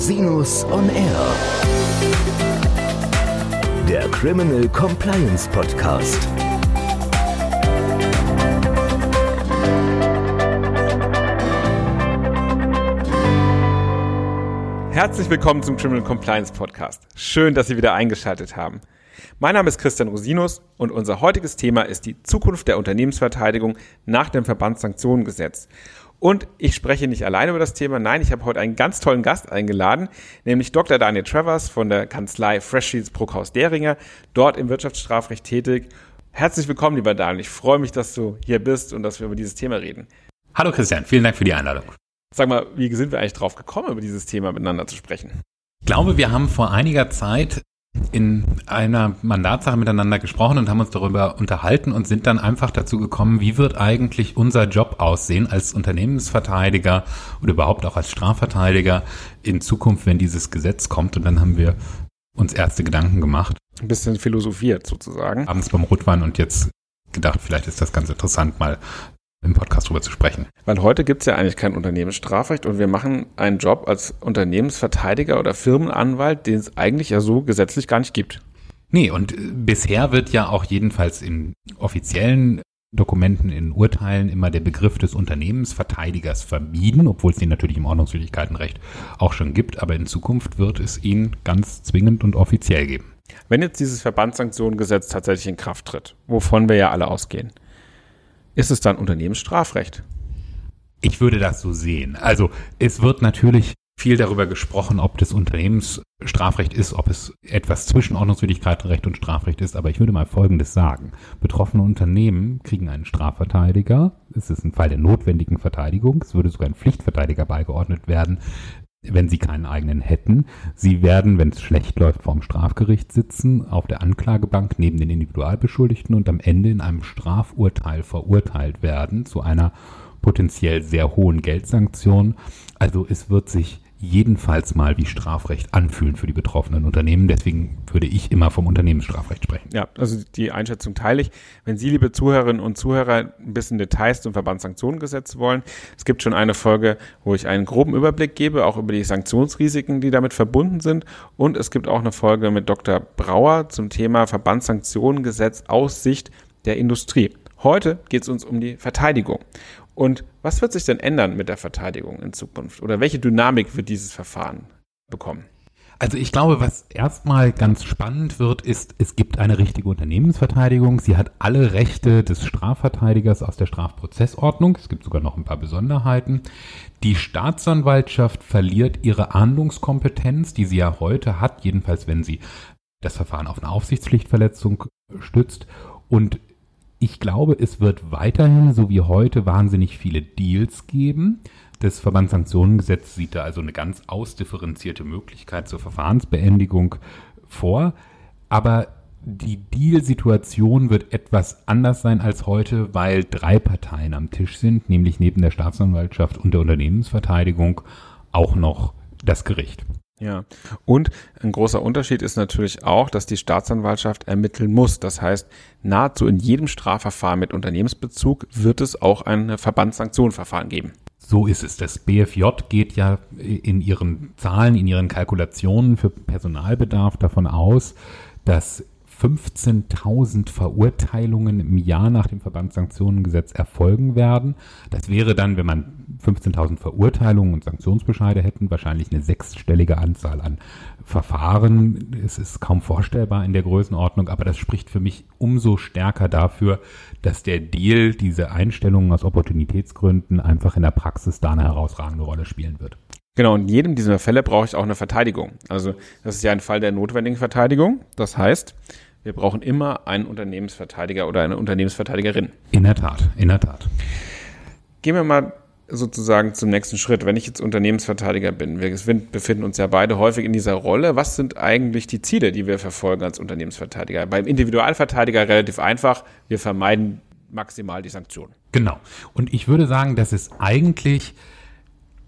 Rosinus on Air. Der Criminal Compliance Podcast. Herzlich willkommen zum Criminal Compliance Podcast. Schön, dass Sie wieder eingeschaltet haben. Mein Name ist Christian Rosinus und unser heutiges Thema ist die Zukunft der Unternehmensverteidigung nach dem Verbandssanktionengesetz. Und ich spreche nicht alleine über das Thema. Nein, ich habe heute einen ganz tollen Gast eingeladen, nämlich Dr. Daniel Travers von der Kanzlei Freshfields Bruckhaus Deringer, dort im Wirtschaftsstrafrecht tätig. Herzlich willkommen, lieber Daniel. Ich freue mich, dass du hier bist und dass wir über dieses Thema reden. Hallo Christian, vielen Dank für die Einladung. Sag mal, wie sind wir eigentlich drauf gekommen, über dieses Thema miteinander zu sprechen? Ich glaube, wir haben vor einiger Zeit in einer Mandatssache miteinander gesprochen und haben uns darüber unterhalten und sind dann einfach dazu gekommen, wie wird eigentlich unser Job aussehen als Unternehmensverteidiger oder überhaupt auch als Strafverteidiger in Zukunft, wenn dieses Gesetz kommt. Und dann haben wir uns erste Gedanken gemacht. Ein bisschen philosophiert sozusagen. Abends beim Rotwein und jetzt gedacht, vielleicht ist das ganz interessant, mal im Podcast drüber zu sprechen. Weil heute gibt es ja eigentlich kein Unternehmensstrafrecht und wir machen einen Job als Unternehmensverteidiger oder Firmenanwalt, den es eigentlich ja so gesetzlich gar nicht gibt. Nee, und äh, bisher wird ja auch jedenfalls in offiziellen Dokumenten, in Urteilen immer der Begriff des Unternehmensverteidigers vermieden, obwohl es den natürlich im Ordnungswidrigkeitenrecht auch schon gibt, aber in Zukunft wird es ihn ganz zwingend und offiziell geben. Wenn jetzt dieses Verbandssanktionengesetz tatsächlich in Kraft tritt, wovon wir ja alle ausgehen, ist es dann Unternehmensstrafrecht? Ich würde das so sehen. Also es wird natürlich viel darüber gesprochen, ob das Unternehmensstrafrecht ist, ob es etwas zwischen Ordnungswidrigkeitenrecht und Strafrecht ist. Aber ich würde mal Folgendes sagen. Betroffene Unternehmen kriegen einen Strafverteidiger. Es ist ein Fall der notwendigen Verteidigung. Es würde sogar ein Pflichtverteidiger beigeordnet werden, wenn sie keinen eigenen hätten. Sie werden, wenn es schlecht läuft, vorm Strafgericht sitzen, auf der Anklagebank neben den Individualbeschuldigten und am Ende in einem Strafurteil verurteilt werden zu einer potenziell sehr hohen Geldsanktion. Also es wird sich jedenfalls mal wie Strafrecht anfühlen für die betroffenen Unternehmen. Deswegen würde ich immer vom Unternehmensstrafrecht sprechen. Ja, also die Einschätzung teile ich. Wenn Sie, liebe Zuhörerinnen und Zuhörer, ein bisschen Details zum Verbandssanktionengesetz wollen, es gibt schon eine Folge, wo ich einen groben Überblick gebe, auch über die Sanktionsrisiken, die damit verbunden sind. Und es gibt auch eine Folge mit Dr. Brauer zum Thema Verbandssanktionengesetz aus Sicht der Industrie. Heute geht es uns um die Verteidigung. Und was wird sich denn ändern mit der Verteidigung in Zukunft? Oder welche Dynamik wird dieses Verfahren bekommen? Also ich glaube, was erstmal ganz spannend wird, ist, es gibt eine richtige Unternehmensverteidigung. Sie hat alle Rechte des Strafverteidigers aus der Strafprozessordnung. Es gibt sogar noch ein paar Besonderheiten. Die Staatsanwaltschaft verliert ihre Ahndungskompetenz, die sie ja heute hat, jedenfalls wenn sie das Verfahren auf eine Aufsichtspflichtverletzung stützt. Und ich glaube, es wird weiterhin, so wie heute, wahnsinnig viele Deals geben. Das Verbandssanktionengesetz sieht da also eine ganz ausdifferenzierte Möglichkeit zur Verfahrensbeendigung vor. Aber die Deal-Situation wird etwas anders sein als heute, weil drei Parteien am Tisch sind, nämlich neben der Staatsanwaltschaft und der Unternehmensverteidigung auch noch das Gericht. Ja, und ein großer Unterschied ist natürlich auch, dass die Staatsanwaltschaft ermitteln muss. Das heißt, nahezu in jedem Strafverfahren mit Unternehmensbezug wird es auch ein Verbandssanktionenverfahren geben. So ist es. Das BFJ geht ja in ihren Zahlen, in ihren Kalkulationen für Personalbedarf davon aus, dass 15.000 Verurteilungen im Jahr nach dem Verbandssanktionengesetz erfolgen werden. Das wäre dann, wenn man 15.000 Verurteilungen und Sanktionsbescheide hätten, wahrscheinlich eine sechsstellige Anzahl an Verfahren. Es ist kaum vorstellbar in der Größenordnung, aber das spricht für mich umso stärker dafür, dass der Deal, diese Einstellungen aus Opportunitätsgründen einfach in der Praxis da eine herausragende Rolle spielen wird. Genau, in jedem dieser Fälle brauche ich auch eine Verteidigung. Also das ist ja ein Fall der notwendigen Verteidigung. Das heißt, wir brauchen immer einen Unternehmensverteidiger oder eine Unternehmensverteidigerin. In der Tat, in der Tat. Gehen wir mal sozusagen zum nächsten Schritt. Wenn ich jetzt Unternehmensverteidiger bin, wir befinden uns ja beide häufig in dieser Rolle. Was sind eigentlich die Ziele, die wir verfolgen als Unternehmensverteidiger? Beim Individualverteidiger relativ einfach. Wir vermeiden maximal die Sanktionen. Genau. Und ich würde sagen, dass es eigentlich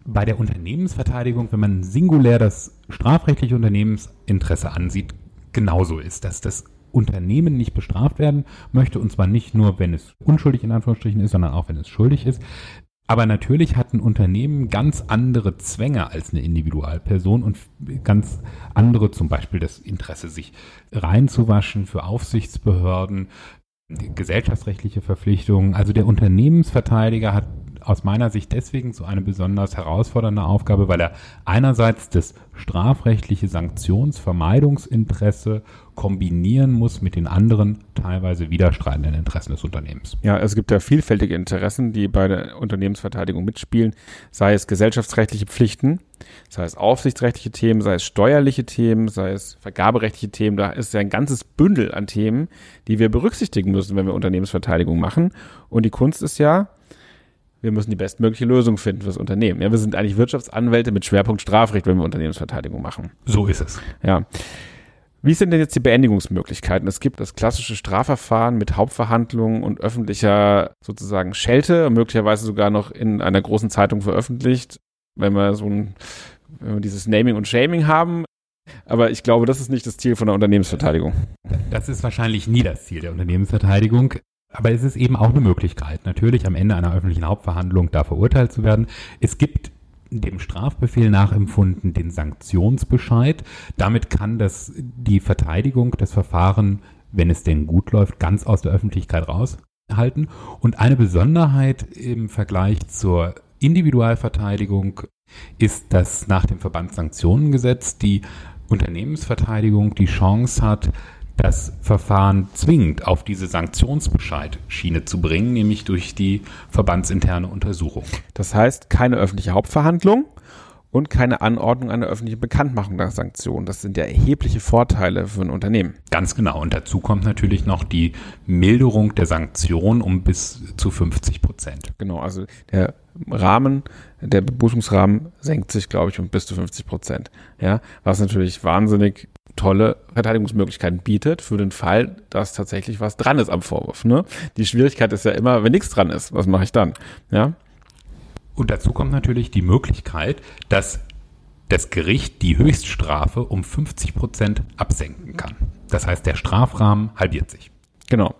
bei der Unternehmensverteidigung, wenn man singulär das strafrechtliche Unternehmensinteresse ansieht, genauso ist, dass das Unternehmen nicht bestraft werden möchte, und zwar nicht nur, wenn es unschuldig in Anführungsstrichen ist, sondern auch, wenn es schuldig ist. Aber natürlich hat ein Unternehmen ganz andere Zwänge als eine Individualperson und ganz andere, zum Beispiel das Interesse, sich reinzuwaschen für Aufsichtsbehörden, gesellschaftsrechtliche Verpflichtungen. Also der Unternehmensverteidiger hat aus meiner Sicht deswegen so eine besonders herausfordernde Aufgabe, weil er einerseits das strafrechtliche Sanktionsvermeidungsinteresse kombinieren muss mit den anderen teilweise widerstreitenden Interessen des Unternehmens. Ja, es gibt ja vielfältige Interessen, die bei der Unternehmensverteidigung mitspielen, sei es gesellschaftsrechtliche Pflichten, sei es aufsichtsrechtliche Themen, sei es steuerliche Themen, sei es vergaberechtliche Themen. Da ist ja ein ganzes Bündel an Themen, die wir berücksichtigen müssen, wenn wir Unternehmensverteidigung machen. Und die Kunst ist ja, wir müssen die bestmögliche Lösung finden fürs Unternehmen. Ja, wir sind eigentlich Wirtschaftsanwälte mit Schwerpunkt Strafrecht, wenn wir Unternehmensverteidigung machen. So ist es. Ja. Wie sind denn jetzt die Beendigungsmöglichkeiten? Es gibt das klassische Strafverfahren mit Hauptverhandlungen und öffentlicher sozusagen Schelte, möglicherweise sogar noch in einer großen Zeitung veröffentlicht, wenn wir so ein, wenn wir dieses Naming und Shaming haben. Aber ich glaube, das ist nicht das Ziel von der Unternehmensverteidigung. Das ist wahrscheinlich nie das Ziel der Unternehmensverteidigung. Aber es ist eben auch eine Möglichkeit, natürlich am Ende einer öffentlichen Hauptverhandlung da verurteilt zu werden. Es gibt dem Strafbefehl nachempfunden den Sanktionsbescheid. Damit kann das die Verteidigung das Verfahren, wenn es denn gut läuft, ganz aus der Öffentlichkeit raushalten. Und eine Besonderheit im Vergleich zur Individualverteidigung ist, dass nach dem Verbandssanktionengesetz die Unternehmensverteidigung die Chance hat, das Verfahren zwingend auf diese Sanktionsbescheid-Schiene zu bringen, nämlich durch die verbandsinterne Untersuchung. Das heißt, keine öffentliche Hauptverhandlung und keine Anordnung einer öffentlichen Bekanntmachung der Sanktionen. Das sind ja erhebliche Vorteile für ein Unternehmen. Ganz genau. Und dazu kommt natürlich noch die Milderung der Sanktionen um bis zu 50 Prozent. Genau, also der Rahmen, der Bebußungsrahmen senkt sich, glaube ich, um bis zu 50 Prozent. Ja, was natürlich wahnsinnig tolle Verteidigungsmöglichkeiten bietet für den Fall, dass tatsächlich was dran ist am Vorwurf. Ne? Die Schwierigkeit ist ja immer, wenn nichts dran ist, was mache ich dann? Ja. Und dazu kommt natürlich die Möglichkeit, dass das Gericht die Höchststrafe um 50 Prozent absenken kann. Das heißt, der Strafrahmen halbiert sich. Genau.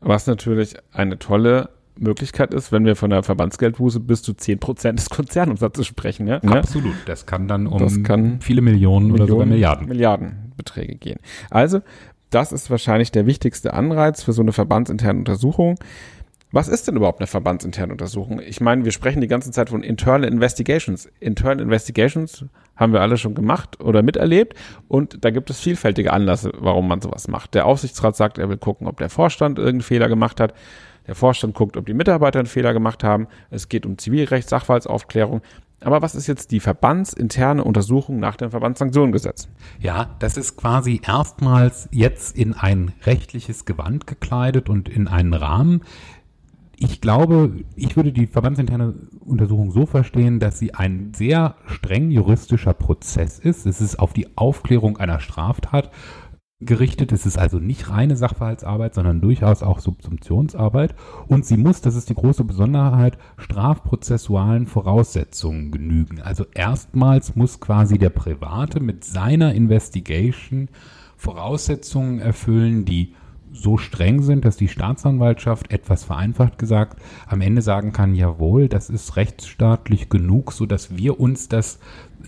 Was natürlich eine tolle Möglichkeit ist, wenn wir von der Verbandsgeldbuße bis zu 10 Prozent des Konzernumsatzes sprechen. Ja? Absolut. Das kann dann um kann viele Millionen, Millionen oder sogar Milliarden. Milliardenbeträge gehen. Also, das ist wahrscheinlich der wichtigste Anreiz für so eine verbandsinterne Untersuchung. Was ist denn überhaupt eine verbandsinterne Untersuchung? Ich meine, wir sprechen die ganze Zeit von Internal Investigations. Internal Investigations haben wir alle schon gemacht oder miterlebt und da gibt es vielfältige Anlässe, warum man sowas macht. Der Aufsichtsrat sagt, er will gucken, ob der Vorstand irgendeinen Fehler gemacht hat. Der Vorstand guckt, ob die Mitarbeiter einen Fehler gemacht haben. Es geht um Zivilrecht, Sachverhaltsaufklärung. Aber was ist jetzt die verbandsinterne Untersuchung nach dem Verbandssanktionengesetz? Ja, das ist quasi erstmals jetzt in ein rechtliches Gewand gekleidet und in einen Rahmen. Ich glaube, ich würde die verbandsinterne Untersuchung so verstehen, dass sie ein sehr streng juristischer Prozess ist. Es ist auf die Aufklärung einer Straftat gerichtet. Es ist also nicht reine Sachverhaltsarbeit, sondern durchaus auch Subsumptionsarbeit. Und sie muss, das ist die große Besonderheit, strafprozessualen Voraussetzungen genügen. Also erstmals muss quasi der Private mit seiner Investigation Voraussetzungen erfüllen, die so streng sind, dass die Staatsanwaltschaft etwas vereinfacht gesagt am Ende sagen kann, jawohl, das ist rechtsstaatlich genug, so dass wir uns das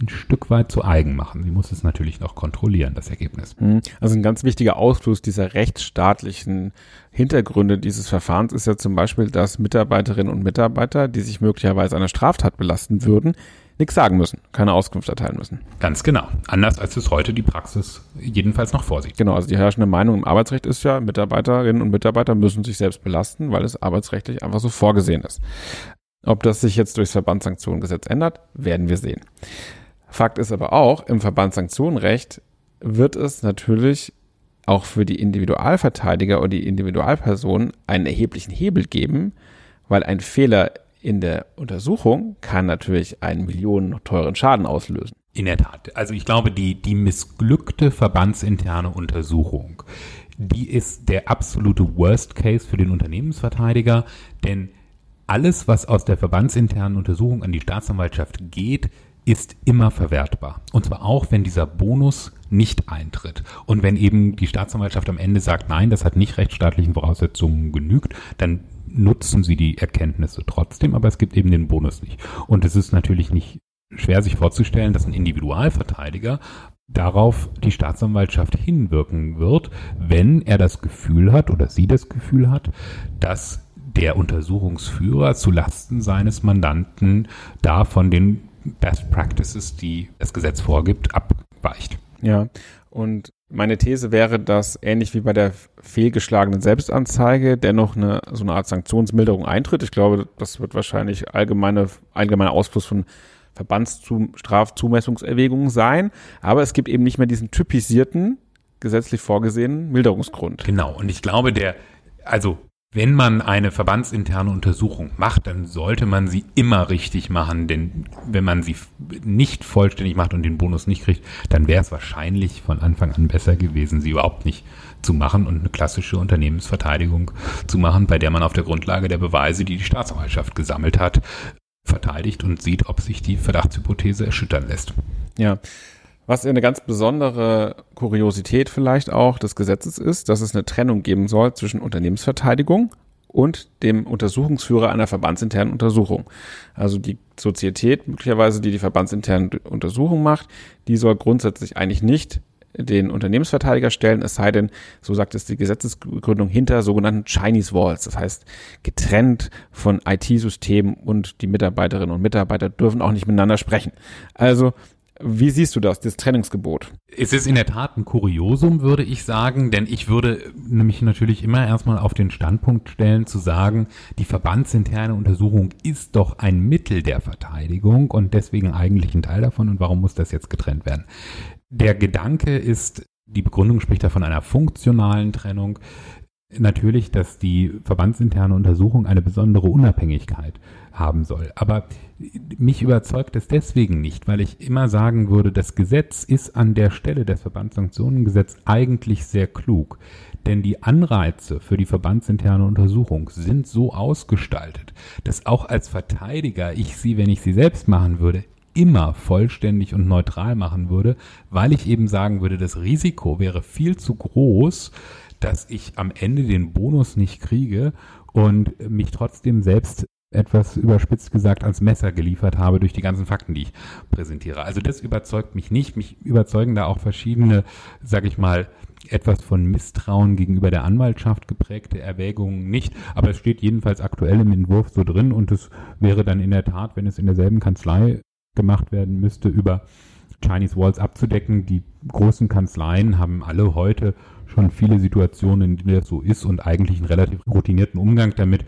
ein Stück weit zu eigen machen. Sie muss es natürlich noch kontrollieren, das Ergebnis. Hm. Also ein ganz wichtiger Ausfluss dieser rechtsstaatlichen Hintergründe dieses Verfahrens ist ja zum Beispiel, dass Mitarbeiterinnen und Mitarbeiter, die sich möglicherweise einer Straftat belasten würden, nichts sagen müssen, keine Auskunft erteilen müssen. Ganz genau. Anders als es heute die Praxis jedenfalls noch vorsieht. Genau, also die herrschende Meinung im Arbeitsrecht ist ja, Mitarbeiterinnen und Mitarbeiter müssen sich selbst belasten, weil es arbeitsrechtlich einfach so vorgesehen ist. Ob das sich jetzt durchs Verbandssanktionengesetz ändert, werden wir sehen. Fakt ist aber auch, im Verbandssanktionenrecht wird es natürlich auch für die Individualverteidiger oder die Individualpersonen einen erheblichen Hebel geben, weil ein Fehler in der Untersuchung kann natürlich einen Millionen teuren Schaden auslösen. In der Tat. Also ich glaube, die, die missglückte verbandsinterne Untersuchung, die ist der absolute Worst Case für den Unternehmensverteidiger, denn alles, was aus der verbandsinternen Untersuchung an die Staatsanwaltschaft geht, ist immer verwertbar. Und zwar auch, wenn dieser Bonus nicht eintritt. Und wenn eben die Staatsanwaltschaft am Ende sagt, nein, das hat nicht rechtsstaatlichen Voraussetzungen genügt, dann nutzen sie die Erkenntnisse trotzdem, aber es gibt eben den Bonus nicht. Und es ist natürlich nicht schwer sich vorzustellen, dass ein Individualverteidiger darauf die Staatsanwaltschaft hinwirken wird, wenn er das Gefühl hat oder sie das Gefühl hat, dass der Untersuchungsführer zu Lasten seines Mandanten da von den Best Practices, die das Gesetz vorgibt, abweicht. Ja, und meine These wäre, dass ähnlich wie bei der fehlgeschlagenen Selbstanzeige dennoch eine, so eine Art Sanktionsmilderung eintritt. Ich glaube, das wird wahrscheinlich allgemeine, allgemeiner Ausfluss von Verbandsstrafzumessungserwägungen sein. Aber es gibt eben nicht mehr diesen typisierten, gesetzlich vorgesehenen Milderungsgrund. Genau. Und ich glaube, der, also wenn man eine verbandsinterne Untersuchung macht, dann sollte man sie immer richtig machen, denn wenn man sie nicht vollständig macht und den Bonus nicht kriegt, dann wäre es wahrscheinlich von Anfang an besser gewesen, sie überhaupt nicht zu machen und eine klassische Unternehmensverteidigung zu machen, bei der man auf der Grundlage der Beweise, die die Staatsanwaltschaft gesammelt hat, verteidigt und sieht, ob sich die Verdachtshypothese erschüttern lässt. Ja. Was eine ganz besondere Kuriosität vielleicht auch des Gesetzes ist, dass es eine Trennung geben soll zwischen Unternehmensverteidigung und dem Untersuchungsführer einer verbandsinternen Untersuchung. Also die Sozietät möglicherweise, die die verbandsinterne Untersuchung macht, die soll grundsätzlich eigentlich nicht den Unternehmensverteidiger stellen, es sei denn, so sagt es die Gesetzesgründung, hinter sogenannten Chinese Walls. Das heißt, getrennt von IT-Systemen und die Mitarbeiterinnen und Mitarbeiter dürfen auch nicht miteinander sprechen. Also wie siehst du das, das Trennungsgebot? Es ist in der Tat ein Kuriosum, würde ich sagen, denn ich würde nämlich natürlich immer erstmal auf den Standpunkt stellen, zu sagen, die verbandsinterne Untersuchung ist doch ein Mittel der Verteidigung und deswegen eigentlich ein Teil davon und warum muss das jetzt getrennt werden? Der Gedanke ist, die Begründung spricht da von einer funktionalen Trennung natürlich, dass die verbandsinterne Untersuchung eine besondere Unabhängigkeit haben soll. Aber mich überzeugt es deswegen nicht, weil ich immer sagen würde, das Gesetz ist an der Stelle des Verbandssanktionengesetz eigentlich sehr klug. Denn die Anreize für die verbandsinterne Untersuchung sind so ausgestaltet, dass auch als Verteidiger ich sie, wenn ich sie selbst machen würde, immer vollständig und neutral machen würde, weil ich eben sagen würde, das Risiko wäre viel zu groß, dass ich am Ende den Bonus nicht kriege und mich trotzdem selbst etwas überspitzt gesagt ans Messer geliefert habe durch die ganzen Fakten, die ich präsentiere. Also das überzeugt mich nicht. Mich überzeugen da auch verschiedene, sag ich mal, etwas von Misstrauen gegenüber der Anwaltschaft geprägte Erwägungen nicht. Aber es steht jedenfalls aktuell im Entwurf so drin und es wäre dann in der Tat, wenn es in derselben Kanzlei gemacht werden müsste, über Chinese Walls abzudecken. Die großen Kanzleien haben alle heute schon viele Situationen, in denen das so ist und eigentlich einen relativ routinierten Umgang damit,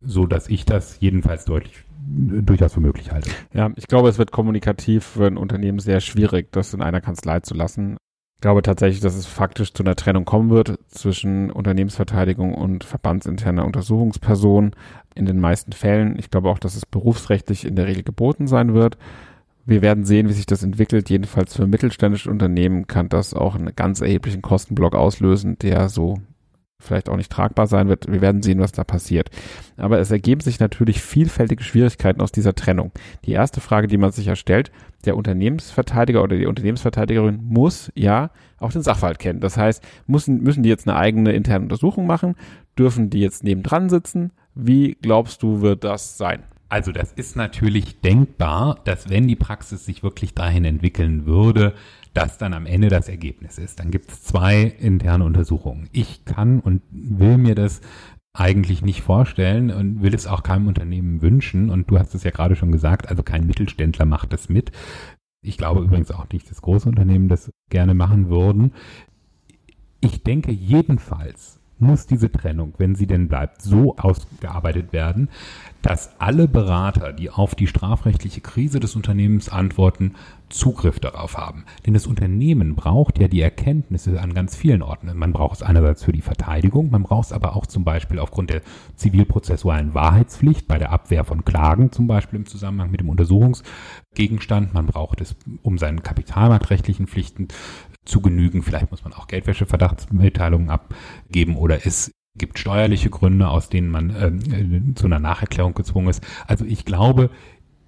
so dass ich das jedenfalls deutlich äh, durchaus für möglich halte. Ja, ich glaube, es wird kommunikativ für ein Unternehmen sehr schwierig, das in einer Kanzlei zu lassen. Ich glaube tatsächlich, dass es faktisch zu einer Trennung kommen wird zwischen Unternehmensverteidigung und verbandsinterner Untersuchungsperson in den meisten Fällen. Ich glaube auch, dass es berufsrechtlich in der Regel geboten sein wird. Wir werden sehen, wie sich das entwickelt. Jedenfalls für mittelständische Unternehmen kann das auch einen ganz erheblichen Kostenblock auslösen, der so vielleicht auch nicht tragbar sein wird. Wir werden sehen, was da passiert. Aber es ergeben sich natürlich vielfältige Schwierigkeiten aus dieser Trennung. Die erste Frage, die man sich ja stellt, der Unternehmensverteidiger oder die Unternehmensverteidigerin muss ja auch den Sachverhalt kennen. Das heißt, müssen, müssen die jetzt eine eigene interne Untersuchung machen? Dürfen die jetzt nebendran sitzen? Wie glaubst du, wird das sein? Also das ist natürlich denkbar, dass wenn die Praxis sich wirklich dahin entwickeln würde, dass dann am Ende das Ergebnis ist. Dann gibt es zwei interne Untersuchungen. Ich kann und will mir das eigentlich nicht vorstellen und will es auch keinem Unternehmen wünschen. Und du hast es ja gerade schon gesagt, also kein Mittelständler macht das mit. Ich glaube übrigens auch nicht, dass große Unternehmen das gerne machen würden. Ich denke jedenfalls, muss diese Trennung, wenn sie denn bleibt, so ausgearbeitet werden, dass alle Berater, die auf die strafrechtliche Krise des Unternehmens antworten, Zugriff darauf haben. Denn das Unternehmen braucht ja die Erkenntnisse an ganz vielen Orten. Man braucht es einerseits für die Verteidigung, man braucht es aber auch zum Beispiel aufgrund der zivilprozessualen Wahrheitspflicht bei der Abwehr von Klagen, zum Beispiel im Zusammenhang mit dem Untersuchungsgegenstand. Man braucht es, um seinen kapitalmarktrechtlichen Pflichten zu genügen. Vielleicht muss man auch Geldwäsche-Verdachtsmitteilungen abgeben oder es gibt steuerliche Gründe, aus denen man äh, zu einer Nacherklärung gezwungen ist. Also ich glaube,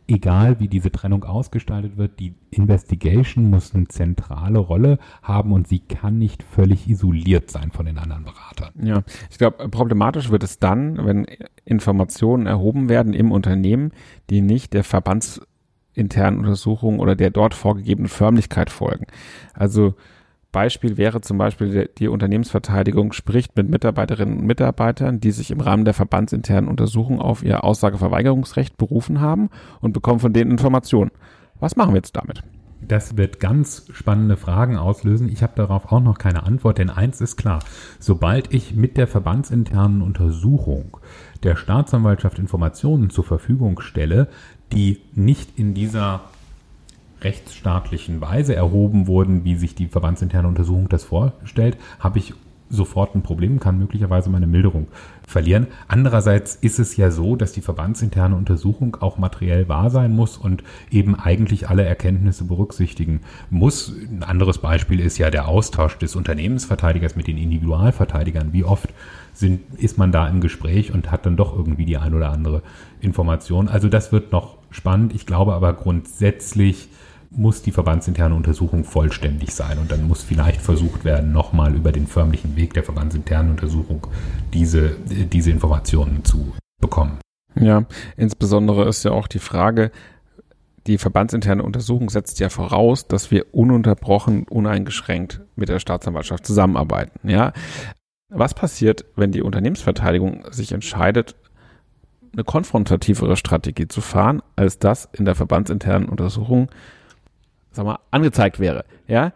egal wie diese Trennung ausgestaltet wird, die Investigation muss eine zentrale Rolle haben und sie kann nicht völlig isoliert sein von den anderen Beratern. Ja, ich glaube, problematisch wird es dann, wenn Informationen erhoben werden im Unternehmen, die nicht der verbandsinternen Untersuchung oder der dort vorgegebenen Förmlichkeit folgen. Also Beispiel wäre zum Beispiel die Unternehmensverteidigung spricht mit Mitarbeiterinnen und Mitarbeitern, die sich im Rahmen der verbandsinternen Untersuchung auf ihr Aussageverweigerungsrecht berufen haben und bekommen von denen Informationen. Was machen wir jetzt damit? Das wird ganz spannende Fragen auslösen. Ich habe darauf auch noch keine Antwort, denn eins ist klar. Sobald ich mit der verbandsinternen Untersuchung der Staatsanwaltschaft Informationen zur Verfügung stelle, die nicht in dieser rechtsstaatlichen Weise erhoben wurden, wie sich die verbandsinterne Untersuchung das vorstellt, habe ich sofort ein Problem, kann möglicherweise meine Milderung verlieren. Andererseits ist es ja so, dass die verbandsinterne Untersuchung auch materiell wahr sein muss und eben eigentlich alle Erkenntnisse berücksichtigen muss. Ein anderes Beispiel ist ja der Austausch des Unternehmensverteidigers mit den Individualverteidigern. Wie oft sind, ist man da im Gespräch und hat dann doch irgendwie die ein oder andere Information. Also das wird noch spannend. Ich glaube aber grundsätzlich muss die verbandsinterne Untersuchung vollständig sein und dann muss vielleicht versucht werden, nochmal über den förmlichen Weg der verbandsinternen Untersuchung diese, diese Informationen zu bekommen. Ja, insbesondere ist ja auch die Frage, die verbandsinterne Untersuchung setzt ja voraus, dass wir ununterbrochen, uneingeschränkt mit der Staatsanwaltschaft zusammenarbeiten. Ja, was passiert, wenn die Unternehmensverteidigung sich entscheidet, eine konfrontativere Strategie zu fahren, als das in der verbandsinternen Untersuchung sag mal, angezeigt wäre, ja,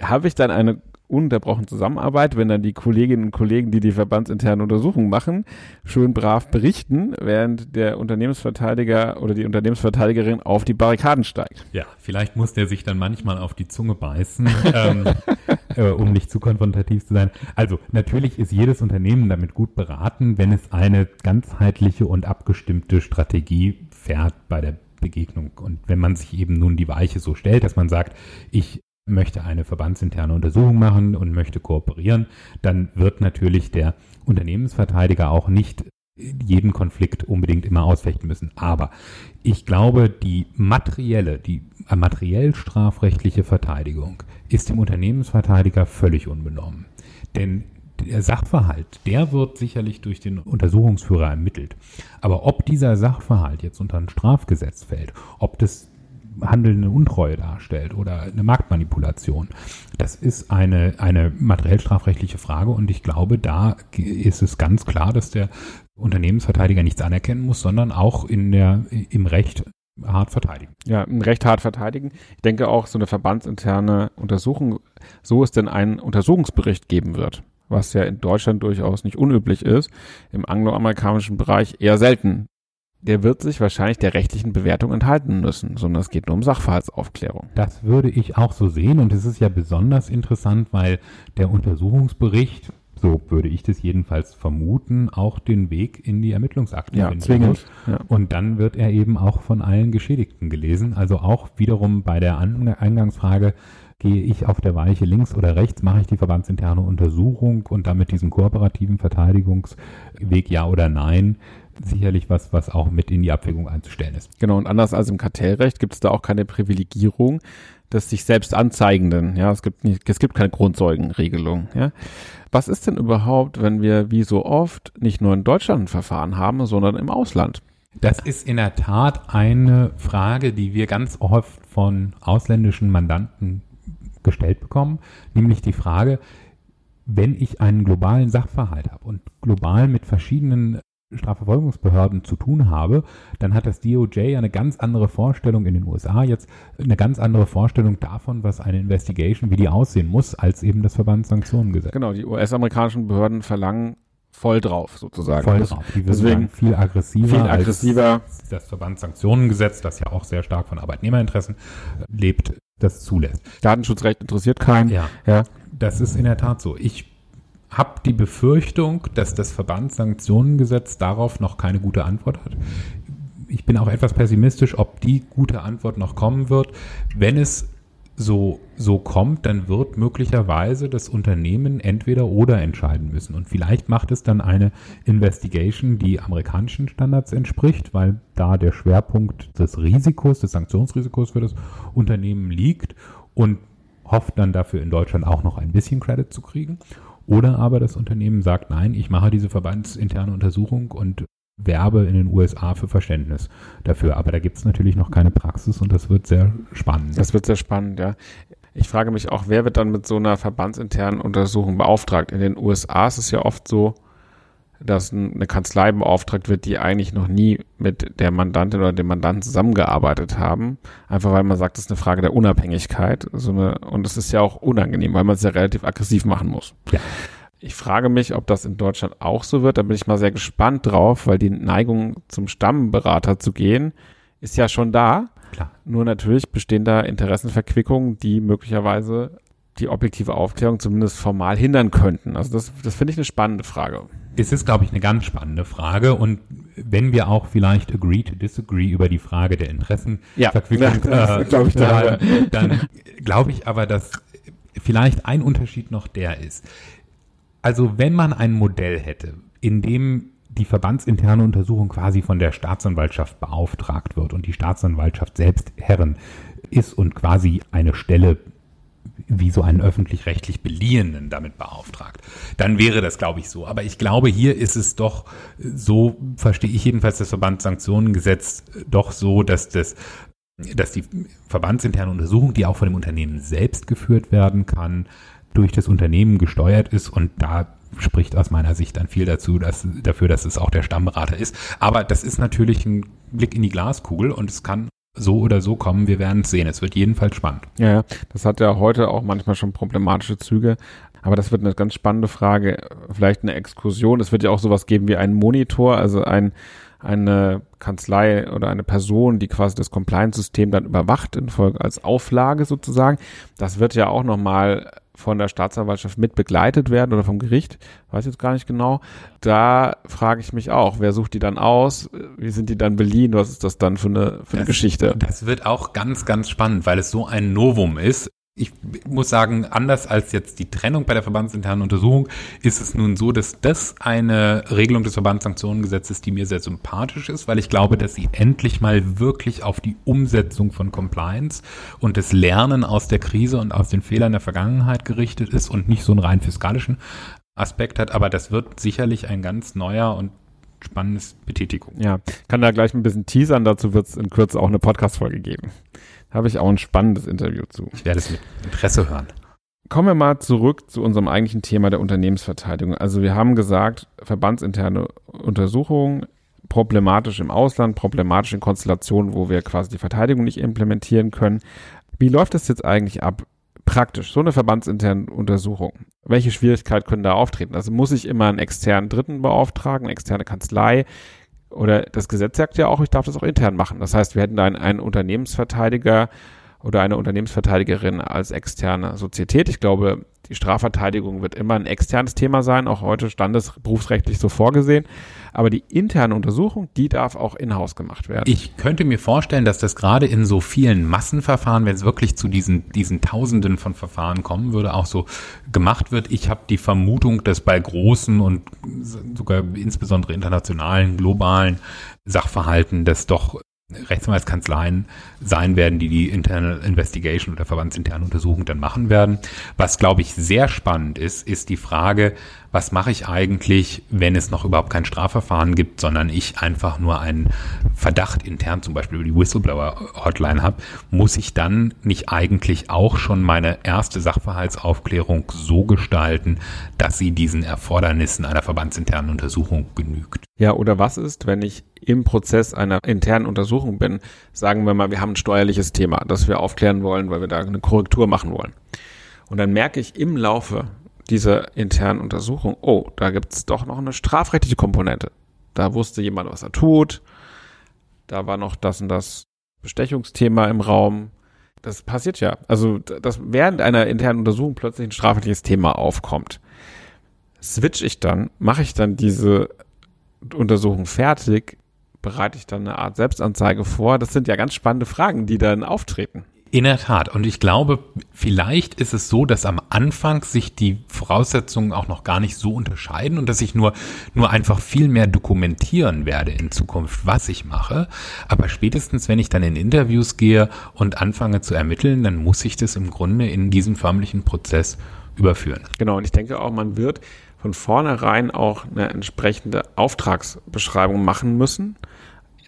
habe ich dann eine ununterbrochene Zusammenarbeit, wenn dann die Kolleginnen und Kollegen, die die verbandsinternen Untersuchungen machen, schön brav berichten, während der Unternehmensverteidiger oder die Unternehmensverteidigerin auf die Barrikaden steigt. Ja, vielleicht muss der sich dann manchmal auf die Zunge beißen, ähm, äh, um nicht zu konfrontativ zu sein. Also natürlich ist jedes Unternehmen damit gut beraten, wenn es eine ganzheitliche und abgestimmte Strategie fährt bei der Begegnung. Und wenn man sich eben nun die Weiche so stellt, dass man sagt, ich möchte eine verbandsinterne Untersuchung machen und möchte kooperieren, dann wird natürlich der Unternehmensverteidiger auch nicht jeden Konflikt unbedingt immer ausfechten müssen. Aber ich glaube, die materielle, die materiell strafrechtliche Verteidigung ist dem Unternehmensverteidiger völlig unbenommen. Denn der Sachverhalt, der wird sicherlich durch den Untersuchungsführer ermittelt. Aber ob dieser Sachverhalt jetzt unter ein Strafgesetz fällt, ob das handelnde Untreue darstellt oder eine Marktmanipulation. Das ist eine, eine materiell strafrechtliche Frage und ich glaube, da ist es ganz klar, dass der Unternehmensverteidiger nichts anerkennen muss, sondern auch in der, im Recht hart verteidigen. Ja, im Recht hart verteidigen. Ich denke auch, so eine verbandsinterne Untersuchung, so es denn einen Untersuchungsbericht geben wird, was ja in Deutschland durchaus nicht unüblich ist, im angloamerikanischen Bereich eher selten. Der wird sich wahrscheinlich der rechtlichen Bewertung enthalten müssen, sondern es geht nur um Sachverhaltsaufklärung. Das würde ich auch so sehen und es ist ja besonders interessant, weil der Untersuchungsbericht, so würde ich das jedenfalls vermuten, auch den Weg in die Ermittlungsakte ja, zwingend. Ja. Und dann wird er eben auch von allen Geschädigten gelesen. Also auch wiederum bei der Eingangsfrage, gehe ich auf der Weiche links oder rechts, mache ich die verbandsinterne Untersuchung und damit diesen kooperativen Verteidigungsweg ja oder nein, sicherlich was, was auch mit in die Abwägung einzustellen ist. Genau, und anders als im Kartellrecht gibt es da auch keine Privilegierung des sich selbst Anzeigenden. Ja, es gibt nicht, es gibt keine Grundzeugenregelung. Ja. Was ist denn überhaupt, wenn wir wie so oft nicht nur in Deutschland ein Verfahren haben, sondern im Ausland? Das ist in der Tat eine Frage, die wir ganz oft von ausländischen Mandanten gestellt bekommen, nämlich die Frage, wenn ich einen globalen Sachverhalt habe und global mit verschiedenen Strafverfolgungsbehörden zu tun habe, dann hat das DOJ eine ganz andere Vorstellung in den USA jetzt, eine ganz andere Vorstellung davon, was eine Investigation, wie die aussehen muss, als eben das Verbandssanktionengesetz. Genau, die US-amerikanischen Behörden verlangen voll drauf sozusagen. Voll drauf. Die Deswegen viel aggressiver. Viel aggressiver. das Verbandssanktionengesetz, das ja auch sehr stark von Arbeitnehmerinteressen lebt, das zulässt. Datenschutzrecht interessiert keinen. Ja. ja. Das ist in der Tat so. Ich habe die Befürchtung, dass das Verbandssanktionengesetz darauf noch keine gute Antwort hat. Ich bin auch etwas pessimistisch, ob die gute Antwort noch kommen wird. Wenn es so, so kommt, dann wird möglicherweise das Unternehmen entweder oder entscheiden müssen. Und vielleicht macht es dann eine Investigation, die amerikanischen Standards entspricht, weil da der Schwerpunkt des Risikos, des Sanktionsrisikos für das Unternehmen liegt und hofft dann dafür in Deutschland auch noch ein bisschen Credit zu kriegen. Oder aber das Unternehmen sagt, nein, ich mache diese verbandsinterne Untersuchung und werbe in den USA für Verständnis dafür. Aber da gibt es natürlich noch keine Praxis und das wird sehr spannend. Das wird sehr spannend, ja. Ich frage mich auch, wer wird dann mit so einer verbandsinternen Untersuchung beauftragt? In den USA ist es ja oft so, dass eine Kanzlei beauftragt wird, die eigentlich noch nie mit der Mandantin oder dem Mandanten zusammengearbeitet haben. Einfach weil man sagt, das ist eine Frage der Unabhängigkeit. So eine, und es ist ja auch unangenehm, weil man es ja relativ aggressiv machen muss. Ja. Ich frage mich, ob das in Deutschland auch so wird. Da bin ich mal sehr gespannt drauf, weil die Neigung zum Stammberater zu gehen ist ja schon da. Klar. Nur natürlich bestehen da Interessenverquickungen, die möglicherweise die objektive Aufklärung zumindest formal hindern könnten. Also das, das finde ich eine spannende Frage. Es ist, glaube ich, eine ganz spannende Frage. Und wenn wir auch vielleicht agree to disagree über die Frage der Interessenverquickung, ja, äh, glaube ich, da, dann glaube ich aber, dass vielleicht ein Unterschied noch der ist. Also wenn man ein Modell hätte, in dem die verbandsinterne Untersuchung quasi von der Staatsanwaltschaft beauftragt wird und die Staatsanwaltschaft selbst Herren ist und quasi eine Stelle wie so einen öffentlich-rechtlich Beliehenen damit beauftragt. Dann wäre das, glaube ich, so. Aber ich glaube, hier ist es doch so, verstehe ich jedenfalls das Verbandssanktionengesetz doch so, dass das dass die verbandsinterne Untersuchung, die auch von dem Unternehmen selbst geführt werden kann, durch das Unternehmen gesteuert ist und da spricht aus meiner Sicht dann viel dazu, dass, dafür, dass es auch der Stammberater ist. Aber das ist natürlich ein Blick in die Glaskugel und es kann so oder so kommen. Wir werden es sehen. Es wird jedenfalls spannend. Ja, das hat ja heute auch manchmal schon problematische Züge. Aber das wird eine ganz spannende Frage. Vielleicht eine Exkursion. Es wird ja auch sowas geben wie einen Monitor, also ein, eine Kanzlei oder eine Person, die quasi das Compliance-System dann überwacht in Folge als Auflage sozusagen. Das wird ja auch nochmal von der Staatsanwaltschaft mit begleitet werden oder vom Gericht, weiß jetzt gar nicht genau. Da frage ich mich auch, wer sucht die dann aus? Wie sind die dann beliehen? Was ist das dann für eine, für eine das, Geschichte? Das wird auch ganz, ganz spannend, weil es so ein Novum ist ich muss sagen, anders als jetzt die Trennung bei der verbandsinternen Untersuchung, ist es nun so, dass das eine Regelung des Verbandssanktionengesetzes, die mir sehr sympathisch ist, weil ich glaube, dass sie endlich mal wirklich auf die Umsetzung von Compliance und das Lernen aus der Krise und aus den Fehlern der Vergangenheit gerichtet ist und nicht so einen rein fiskalischen Aspekt hat. Aber das wird sicherlich ein ganz neuer und spannendes Betätigung. Ja, kann da gleich ein bisschen teasern. Dazu wird es in Kürze auch eine Podcast-Folge geben habe ich auch ein spannendes Interview zu. Ich werde es mit Interesse hören. Kommen wir mal zurück zu unserem eigentlichen Thema der Unternehmensverteidigung. Also wir haben gesagt, verbandsinterne Untersuchungen, problematisch im Ausland, problematisch in Konstellationen, wo wir quasi die Verteidigung nicht implementieren können. Wie läuft das jetzt eigentlich ab? Praktisch, so eine verbandsinterne Untersuchung. Welche Schwierigkeiten können da auftreten? Also muss ich immer einen externen Dritten beauftragen, eine externe Kanzlei? Oder das Gesetz sagt ja auch, ich darf das auch intern machen. Das heißt, wir hätten da einen, einen Unternehmensverteidiger oder eine Unternehmensverteidigerin als externe Sozietät. Ich glaube, die Strafverteidigung wird immer ein externes Thema sein, auch heute standesberufsrechtlich so vorgesehen. Aber die interne Untersuchung, die darf auch in-house gemacht werden. Ich könnte mir vorstellen, dass das gerade in so vielen Massenverfahren, wenn es wirklich zu diesen, diesen Tausenden von Verfahren kommen würde, auch so gemacht wird. Ich habe die Vermutung, dass bei großen und sogar insbesondere internationalen, globalen Sachverhalten das doch Rechtsanwaltskanzleien sein werden, die die interne Investigation oder verbandsinterne Untersuchung dann machen werden. Was, glaube ich, sehr spannend ist, ist die Frage, was mache ich eigentlich, wenn es noch überhaupt kein Strafverfahren gibt, sondern ich einfach nur einen Verdacht intern zum Beispiel über die Whistleblower-Hotline habe, muss ich dann nicht eigentlich auch schon meine erste Sachverhaltsaufklärung so gestalten, dass sie diesen Erfordernissen einer verbandsinternen Untersuchung genügt? Ja, oder was ist, wenn ich im Prozess einer internen Untersuchung bin, sagen wir mal, wir haben ein steuerliches Thema, das wir aufklären wollen, weil wir da eine Korrektur machen wollen. Und dann merke ich im Laufe dieser internen Untersuchung, oh, da gibt es doch noch eine strafrechtliche Komponente. Da wusste jemand, was er tut. Da war noch das und das Bestechungsthema im Raum. Das passiert ja. Also, dass während einer internen Untersuchung plötzlich ein strafrechtliches Thema aufkommt. Switch ich dann, mache ich dann diese Untersuchung fertig, bereite ich dann eine Art Selbstanzeige vor. Das sind ja ganz spannende Fragen, die dann auftreten In der Tat. Und ich glaube, vielleicht ist es so, dass am Anfang sich die Voraussetzungen auch noch gar nicht so unterscheiden und dass ich nur, nur einfach viel mehr dokumentieren werde in Zukunft, was ich mache. Aber spätestens, wenn ich dann in Interviews gehe und anfange zu ermitteln, dann muss ich das im Grunde in diesen förmlichen Prozess überführen. Genau. Und ich denke auch, man wird von vornherein auch eine entsprechende Auftragsbeschreibung machen müssen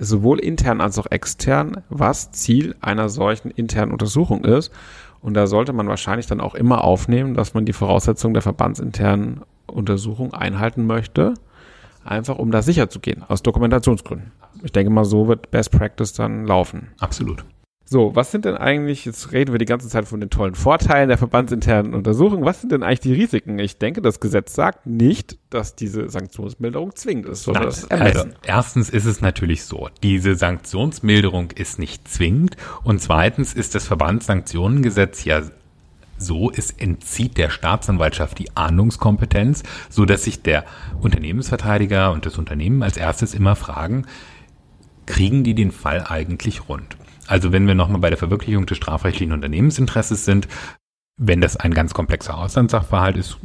sowohl intern als auch extern, was Ziel einer solchen internen Untersuchung ist. Und da sollte man wahrscheinlich dann auch immer aufnehmen, dass man die Voraussetzungen der verbandsinternen Untersuchung einhalten möchte, einfach um da sicher zu gehen, aus Dokumentationsgründen. Ich denke mal, so wird Best Practice dann laufen. Absolut. So, was sind denn eigentlich, jetzt reden wir die ganze Zeit von den tollen Vorteilen der verbandsinternen Untersuchung, was sind denn eigentlich die Risiken? Ich denke, das Gesetz sagt nicht, dass diese Sanktionsmilderung zwingend ist, sondern das Also, erstens ist es natürlich so, diese Sanktionsmilderung ist nicht zwingend und zweitens ist das Verbandssanktionengesetz ja so, es entzieht der Staatsanwaltschaft die Ahndungskompetenz, so dass sich der Unternehmensverteidiger und das Unternehmen als erstes immer fragen, kriegen die den Fall eigentlich rund? Also wenn wir nochmal bei der Verwirklichung des strafrechtlichen Unternehmensinteresses sind, wenn das ein ganz komplexer Auslandssachverhalt ist,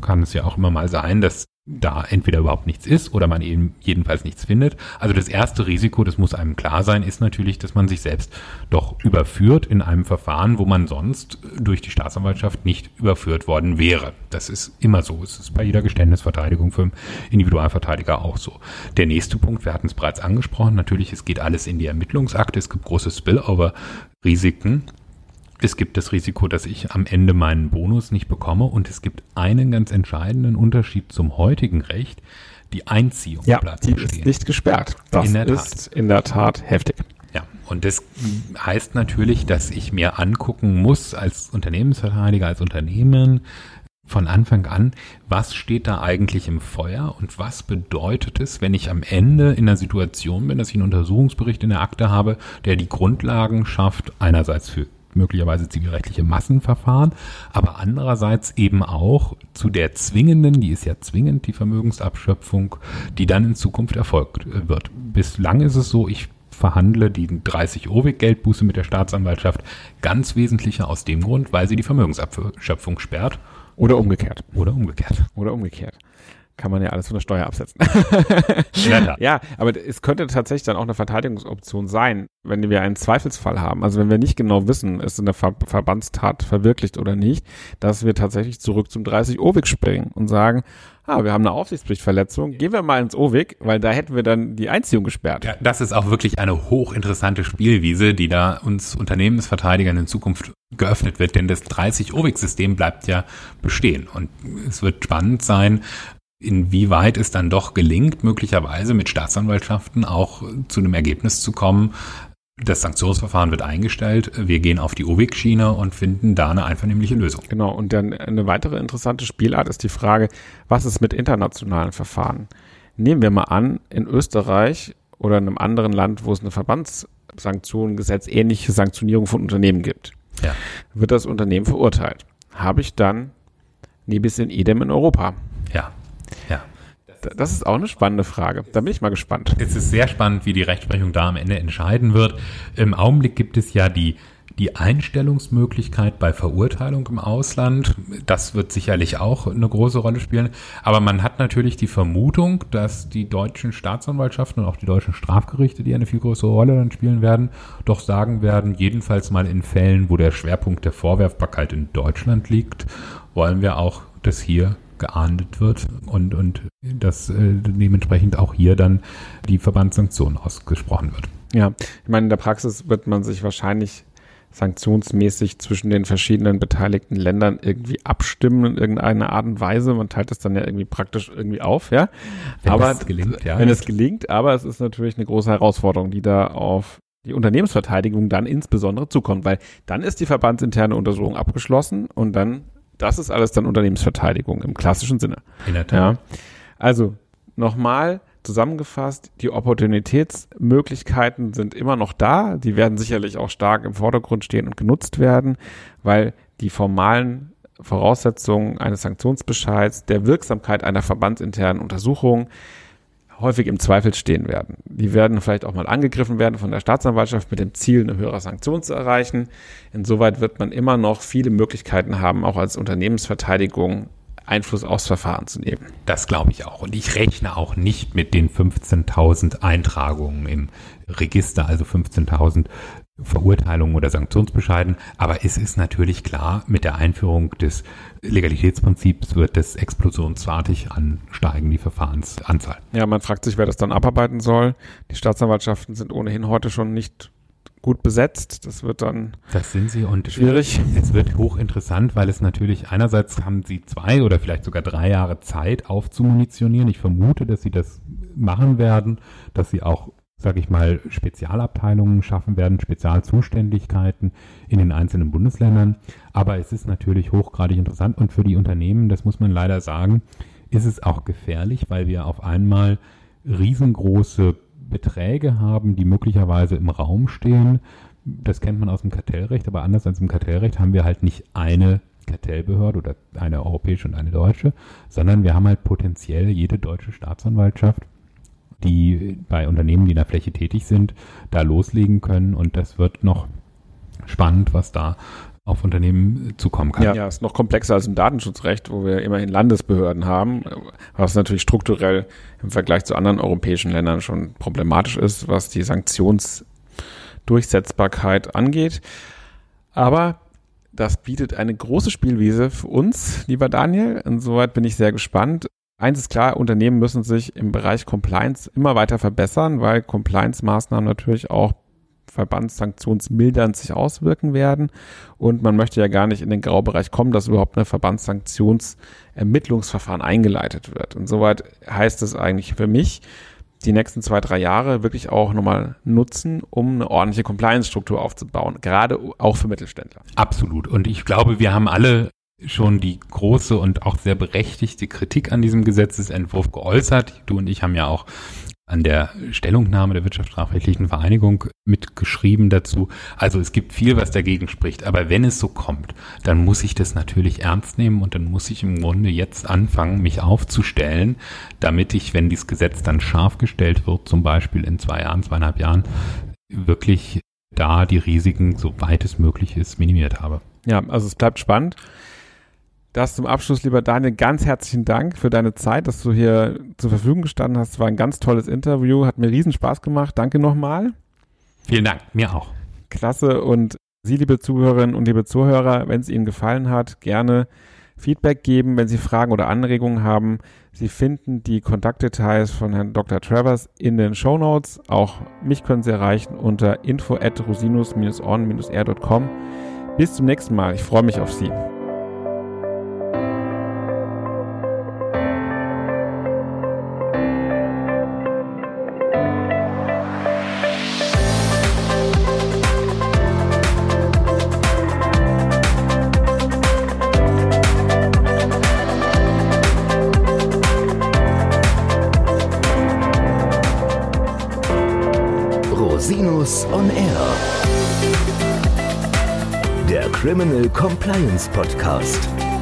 kann es ja auch immer mal sein, dass da entweder überhaupt nichts ist oder man eben jedenfalls nichts findet. Also das erste Risiko, das muss einem klar sein, ist natürlich, dass man sich selbst doch überführt in einem Verfahren, wo man sonst durch die Staatsanwaltschaft nicht überführt worden wäre. Das ist immer so. Es ist bei jeder Geständnisverteidigung für Individualverteidiger auch so. Der nächste Punkt, wir hatten es bereits angesprochen, natürlich, es geht alles in die Ermittlungsakte, es gibt große Spillover-Risiken. Es gibt das Risiko, dass ich am Ende meinen Bonus nicht bekomme und es gibt einen ganz entscheidenden Unterschied zum heutigen Recht. Die Einziehung ja, bleibt die bestehen. ist nicht gesperrt. Das in ist in der Tat heftig. Ja, und das heißt natürlich, dass ich mir angucken muss als Unternehmensverteidiger, als Unternehmen von Anfang an, was steht da eigentlich im Feuer und was bedeutet es, wenn ich am Ende in einer Situation bin, dass ich einen Untersuchungsbericht in der Akte habe, der die Grundlagen schafft, einerseits für möglicherweise zivilrechtliche Massenverfahren, aber andererseits eben auch zu der zwingenden, die ist ja zwingend, die Vermögensabschöpfung, die dann in Zukunft erfolgt äh, wird. Bislang ist es so, ich verhandle die 30 OWIG Geldbuße mit der Staatsanwaltschaft ganz wesentlicher aus dem Grund, weil sie die Vermögensabschöpfung sperrt. Oder umgekehrt. Oder umgekehrt. Oder umgekehrt kann man ja alles von der Steuer absetzen. ja, aber es könnte tatsächlich dann auch eine Verteidigungsoption sein, wenn wir einen Zweifelsfall haben. Also wenn wir nicht genau wissen, ist eine Ver Verbandstat verwirklicht oder nicht, dass wir tatsächlich zurück zum 30 OWIG springen und sagen, ah, wir haben eine Aufsichtspflichtverletzung, gehen wir mal ins OWIG, weil da hätten wir dann die Einziehung gesperrt. Ja, das ist auch wirklich eine hochinteressante Spielwiese, die da uns Unternehmensverteidigern in Zukunft geöffnet wird, denn das 30 OWIG-System bleibt ja bestehen und es wird spannend sein, inwieweit es dann doch gelingt, möglicherweise mit Staatsanwaltschaften auch zu einem Ergebnis zu kommen. Das Sanktionsverfahren wird eingestellt. Wir gehen auf die OWIG-Schiene und finden da eine einvernehmliche Lösung. Genau. Und dann eine weitere interessante Spielart ist die Frage, was ist mit internationalen Verfahren? Nehmen wir mal an, in Österreich oder in einem anderen Land, wo es eine Verbandssanktionengesetz ähnliche Sanktionierung von Unternehmen gibt, ja. wird das Unternehmen verurteilt. Habe ich dann Nebis in Edem in Europa? Das ist auch eine spannende Frage. Da bin ich mal gespannt. Es ist sehr spannend, wie die Rechtsprechung da am Ende entscheiden wird. Im Augenblick gibt es ja die die Einstellungsmöglichkeit bei Verurteilung im Ausland, das wird sicherlich auch eine große Rolle spielen. Aber man hat natürlich die Vermutung, dass die deutschen Staatsanwaltschaften und auch die deutschen Strafgerichte, die eine viel größere Rolle dann spielen werden, doch sagen werden, jedenfalls mal in Fällen, wo der Schwerpunkt der Vorwerfbarkeit in Deutschland liegt, wollen wir auch das hier geahndet wird und, und dass äh, dementsprechend auch hier dann die Verbandssanktion ausgesprochen wird. Ja, ich meine, in der Praxis wird man sich wahrscheinlich sanktionsmäßig zwischen den verschiedenen beteiligten Ländern irgendwie abstimmen in irgendeiner Art und Weise. Man teilt es dann ja irgendwie praktisch irgendwie auf, ja. Wenn aber es gelingt, ja. Wenn es gelingt, aber es ist natürlich eine große Herausforderung, die da auf die Unternehmensverteidigung dann insbesondere zukommt, weil dann ist die verbandsinterne Untersuchung abgeschlossen und dann das ist alles dann Unternehmensverteidigung im klassischen Sinne. In der Tat. Ja. Also nochmal zusammengefasst, die Opportunitätsmöglichkeiten sind immer noch da. Die werden sicherlich auch stark im Vordergrund stehen und genutzt werden, weil die formalen Voraussetzungen eines Sanktionsbescheids, der Wirksamkeit einer verbandsinternen Untersuchung häufig im Zweifel stehen werden. Die werden vielleicht auch mal angegriffen werden von der Staatsanwaltschaft mit dem Ziel, eine höhere Sanktion zu erreichen. Insoweit wird man immer noch viele Möglichkeiten haben, auch als Unternehmensverteidigung Einfluss aufs Verfahren zu nehmen. Das glaube ich auch. Und ich rechne auch nicht mit den 15.000 Eintragungen im Register, also 15.000 Verurteilungen oder Sanktionsbescheiden. Aber es ist natürlich klar, mit der Einführung des Legalitätsprinzips wird es explosionsartig ansteigen, die Verfahrensanzahl. Ja, man fragt sich, wer das dann abarbeiten soll. Die Staatsanwaltschaften sind ohnehin heute schon nicht gut besetzt. Das wird dann das sind sie und schwierig. Es wird hochinteressant, weil es natürlich einerseits haben sie zwei oder vielleicht sogar drei Jahre Zeit aufzumunitionieren. Ich vermute, dass sie das machen werden, dass sie auch sage ich mal, Spezialabteilungen schaffen werden, Spezialzuständigkeiten in den einzelnen Bundesländern. Aber es ist natürlich hochgradig interessant und für die Unternehmen, das muss man leider sagen, ist es auch gefährlich, weil wir auf einmal riesengroße Beträge haben, die möglicherweise im Raum stehen. Das kennt man aus dem Kartellrecht, aber anders als im Kartellrecht haben wir halt nicht eine Kartellbehörde oder eine europäische und eine deutsche, sondern wir haben halt potenziell jede deutsche Staatsanwaltschaft die bei Unternehmen, die in der Fläche tätig sind, da loslegen können. Und das wird noch spannend, was da auf Unternehmen zukommen kann. Ja, ja, ist noch komplexer als im Datenschutzrecht, wo wir immerhin Landesbehörden haben, was natürlich strukturell im Vergleich zu anderen europäischen Ländern schon problematisch ist, was die Sanktionsdurchsetzbarkeit angeht. Aber das bietet eine große Spielwiese für uns, lieber Daniel. Insoweit bin ich sehr gespannt. Eins ist klar, Unternehmen müssen sich im Bereich Compliance immer weiter verbessern, weil Compliance-Maßnahmen natürlich auch verbandssanktionsmildernd sich auswirken werden. Und man möchte ja gar nicht in den Graubereich kommen, dass überhaupt eine Verbandssanktionsermittlungsverfahren eingeleitet wird. Insoweit heißt es eigentlich für mich, die nächsten zwei, drei Jahre wirklich auch nochmal nutzen, um eine ordentliche Compliance-Struktur aufzubauen, gerade auch für Mittelständler. Absolut. Und ich glaube, wir haben alle schon die große und auch sehr berechtigte Kritik an diesem Gesetzesentwurf geäußert. Du und ich haben ja auch an der Stellungnahme der Wirtschaftsstrafrechtlichen Vereinigung mitgeschrieben dazu. Also es gibt viel, was dagegen spricht. Aber wenn es so kommt, dann muss ich das natürlich ernst nehmen und dann muss ich im Grunde jetzt anfangen, mich aufzustellen, damit ich, wenn dieses Gesetz dann scharf gestellt wird, zum Beispiel in zwei Jahren, zweieinhalb Jahren, wirklich da die Risiken, so weit es möglich ist, minimiert habe. Ja, also es bleibt spannend. Das zum Abschluss, lieber Daniel, ganz herzlichen Dank für deine Zeit, dass du hier zur Verfügung gestanden hast. Es war ein ganz tolles Interview, hat mir riesen Spaß gemacht. Danke nochmal. Vielen Dank, mir auch. Klasse und Sie, liebe Zuhörerinnen und liebe Zuhörer, wenn es Ihnen gefallen hat, gerne Feedback geben, wenn Sie Fragen oder Anregungen haben. Sie finden die Kontaktdetails von Herrn Dr. Travers in den Show Notes. Auch mich können Sie erreichen unter info at rosinus-on-r.com. Bis zum nächsten Mal. Ich freue mich auf Sie. Criminal Compliance Podcast.